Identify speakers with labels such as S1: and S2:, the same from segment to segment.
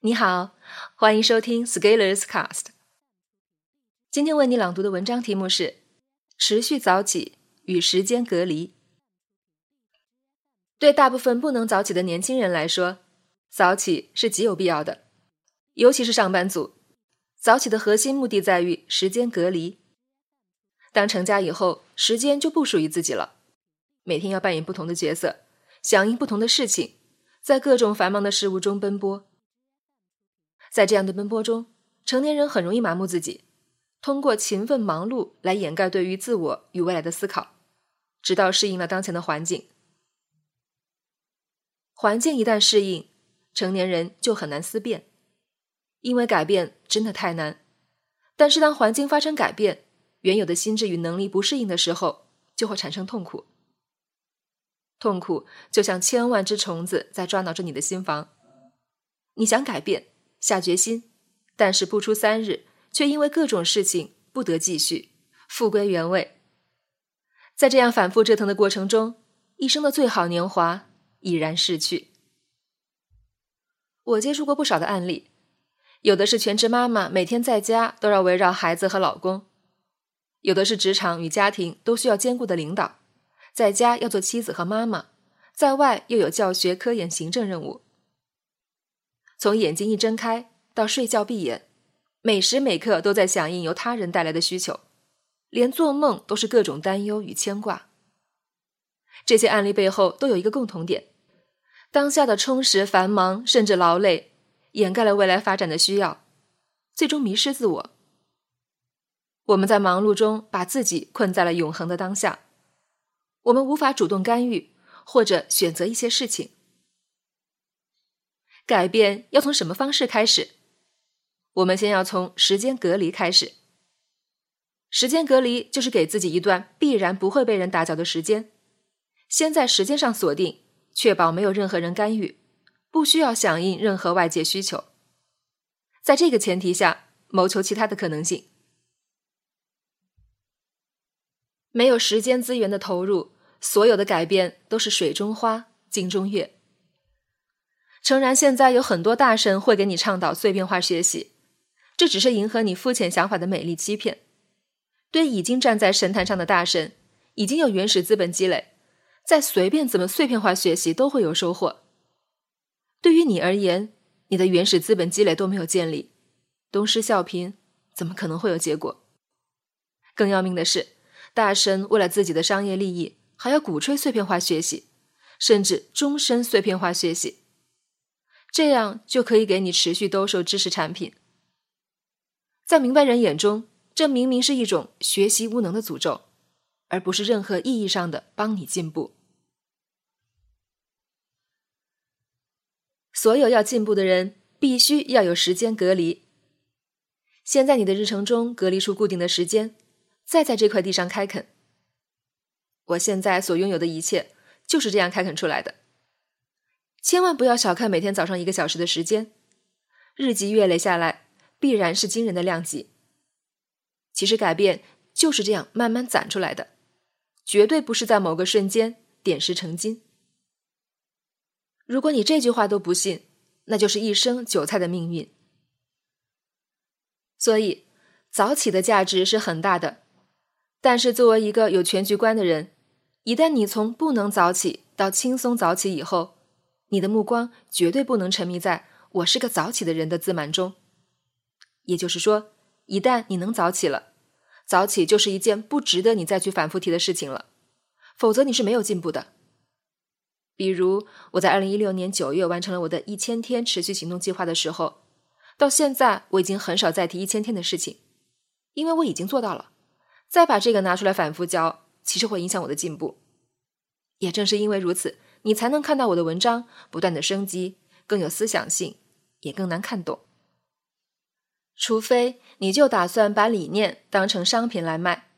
S1: 你好，欢迎收听 Scalers Cast。今天为你朗读的文章题目是《持续早起与时间隔离》。对大部分不能早起的年轻人来说，早起是极有必要的，尤其是上班族。早起的核心目的在于时间隔离。当成家以后，时间就不属于自己了，每天要扮演不同的角色，响应不同的事情，在各种繁忙的事物中奔波。在这样的奔波中，成年人很容易麻木自己，通过勤奋忙碌来掩盖对于自我与未来的思考，直到适应了当前的环境。环境一旦适应，成年人就很难思变，因为改变真的太难。但是当环境发生改变，原有的心智与能力不适应的时候，就会产生痛苦。痛苦就像千万只虫子在抓挠着你的心房，你想改变。下决心，但是不出三日，却因为各种事情不得继续，复归原位。在这样反复折腾的过程中，一生的最好年华已然逝去。我接触过不少的案例，有的是全职妈妈，每天在家都要围绕孩子和老公；有的是职场与家庭都需要兼顾的领导，在家要做妻子和妈妈，在外又有教学、科研、行政任务。从眼睛一睁开到睡觉闭眼，每时每刻都在响应由他人带来的需求，连做梦都是各种担忧与牵挂。这些案例背后都有一个共同点：当下的充实、繁忙甚至劳累，掩盖了未来发展的需要，最终迷失自我。我们在忙碌中把自己困在了永恒的当下，我们无法主动干预或者选择一些事情。改变要从什么方式开始？我们先要从时间隔离开始。时间隔离就是给自己一段必然不会被人打搅的时间，先在时间上锁定，确保没有任何人干预，不需要响应任何外界需求。在这个前提下，谋求其他的可能性。没有时间资源的投入，所有的改变都是水中花，镜中月。诚然，现在有很多大神会给你倡导碎片化学习，这只是迎合你肤浅想法的美丽欺骗。对已经站在神坛上的大神，已经有原始资本积累，再随便怎么碎片化学习都会有收获。对于你而言，你的原始资本积累都没有建立，东施效颦，怎么可能会有结果？更要命的是，大神为了自己的商业利益，还要鼓吹碎片化学习，甚至终身碎片化学习。这样就可以给你持续兜售知识产品。在明白人眼中，这明明是一种学习无能的诅咒，而不是任何意义上的帮你进步。所有要进步的人，必须要有时间隔离。先在你的日程中隔离出固定的时间，再在这块地上开垦。我现在所拥有的一切，就是这样开垦出来的。千万不要小看每天早上一个小时的时间，日积月累下来，必然是惊人的量级。其实改变就是这样慢慢攒出来的，绝对不是在某个瞬间点石成金。如果你这句话都不信，那就是一生韭菜的命运。所以，早起的价值是很大的，但是作为一个有全局观的人，一旦你从不能早起到轻松早起以后，你的目光绝对不能沉迷在我是个早起的人的自满中。也就是说，一旦你能早起了，早起就是一件不值得你再去反复提的事情了，否则你是没有进步的。比如我在二零一六年九月完成了我的一千天持续行动计划的时候，到现在我已经很少再提一千天的事情，因为我已经做到了。再把这个拿出来反复教，其实会影响我的进步。也正是因为如此。你才能看到我的文章不断的升级，更有思想性，也更难看懂。除非你就打算把理念当成商品来卖，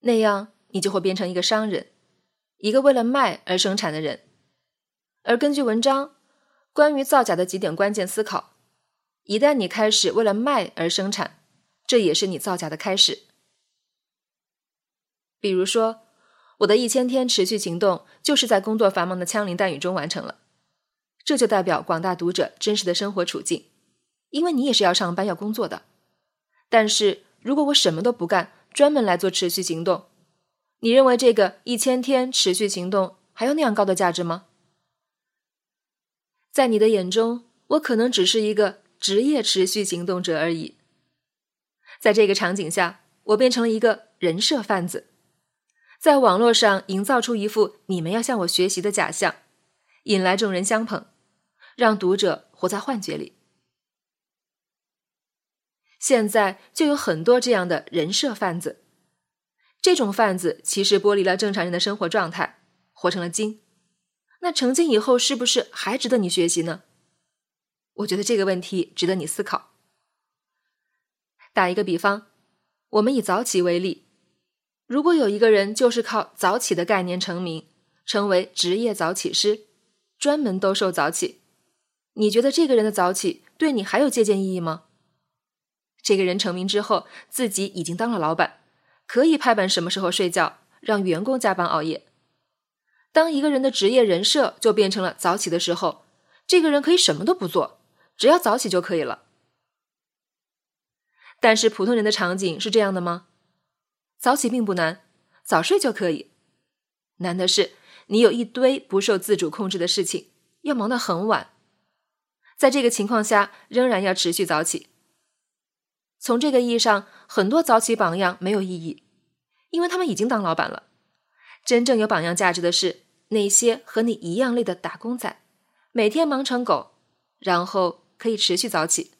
S1: 那样你就会变成一个商人，一个为了卖而生产的人。而根据文章关于造假的几点关键思考，一旦你开始为了卖而生产，这也是你造假的开始。比如说。我的一千天持续行动，就是在工作繁忙的枪林弹雨中完成了。这就代表广大读者真实的生活处境，因为你也是要上班要工作的。但是如果我什么都不干，专门来做持续行动，你认为这个一千天持续行动还有那样高的价值吗？在你的眼中，我可能只是一个职业持续行动者而已。在这个场景下，我变成了一个人设贩子，在网络上营造出一副你们要向我学习的假象，引来众人相捧，让读者活在幻觉里。现在就有很多这样的人设贩子，这种贩子其实剥离了正常人的生活状态，活成了精。那成精以后是不是还值得你学习呢？我觉得这个问题值得你思考。打一个比方，我们以早起为例，如果有一个人就是靠早起的概念成名，成为职业早起师，专门兜售早起，你觉得这个人的早起对你还有借鉴意义吗？这个人成名之后，自己已经当了老板，可以拍板什么时候睡觉，让员工加班熬夜。当一个人的职业人设就变成了早起的时候，这个人可以什么都不做，只要早起就可以了。但是普通人的场景是这样的吗？早起并不难，早睡就可以。难的是你有一堆不受自主控制的事情，要忙到很晚，在这个情况下仍然要持续早起。从这个意义上，很多早起榜样没有意义，因为他们已经当老板了。真正有榜样价值的是那些和你一样累的打工仔，每天忙成狗，然后可以持续早起。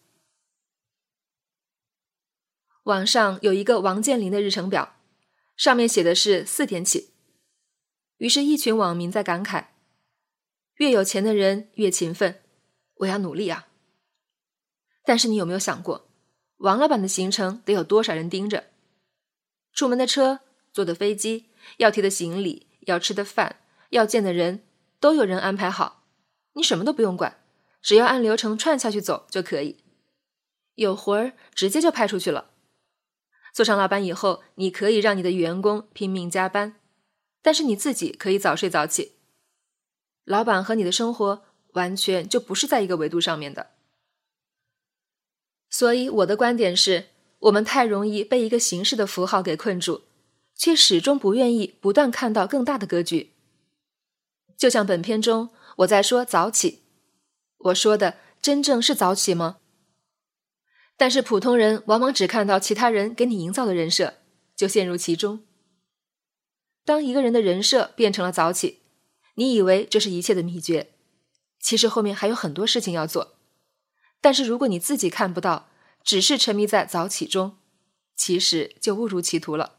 S1: 网上有一个王健林的日程表，上面写的是四点起。于是，一群网民在感慨：越有钱的人越勤奋，我要努力啊！但是，你有没有想过？王老板的行程得有多少人盯着？出门的车、坐的飞机、要提的行李、要吃的饭、要见的人，都有人安排好。你什么都不用管，只要按流程串下去走就可以。有活儿直接就派出去了。做上老板以后，你可以让你的员工拼命加班，但是你自己可以早睡早起。老板和你的生活完全就不是在一个维度上面的。所以，我的观点是，我们太容易被一个形式的符号给困住，却始终不愿意不断看到更大的格局。就像本片中我在说早起，我说的真正是早起吗？但是普通人往往只看到其他人给你营造的人设，就陷入其中。当一个人的人设变成了早起，你以为这是一切的秘诀，其实后面还有很多事情要做。但是如果你自己看不到，只是沉迷在早起中，其实就误入歧途了。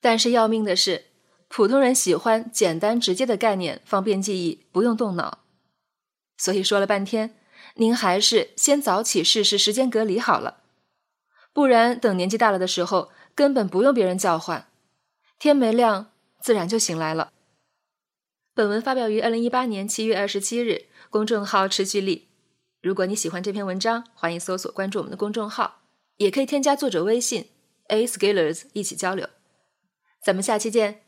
S1: 但是要命的是，普通人喜欢简单直接的概念，方便记忆，不用动脑。所以说了半天，您还是先早起试试时间隔离好了，不然等年纪大了的时候，根本不用别人叫唤，天没亮自然就醒来了。本文发表于二零一八年七月二十七日。公众号持续力。如果你喜欢这篇文章，欢迎搜索关注我们的公众号，也可以添加作者微信 a scalers 一起交流。咱们下期见。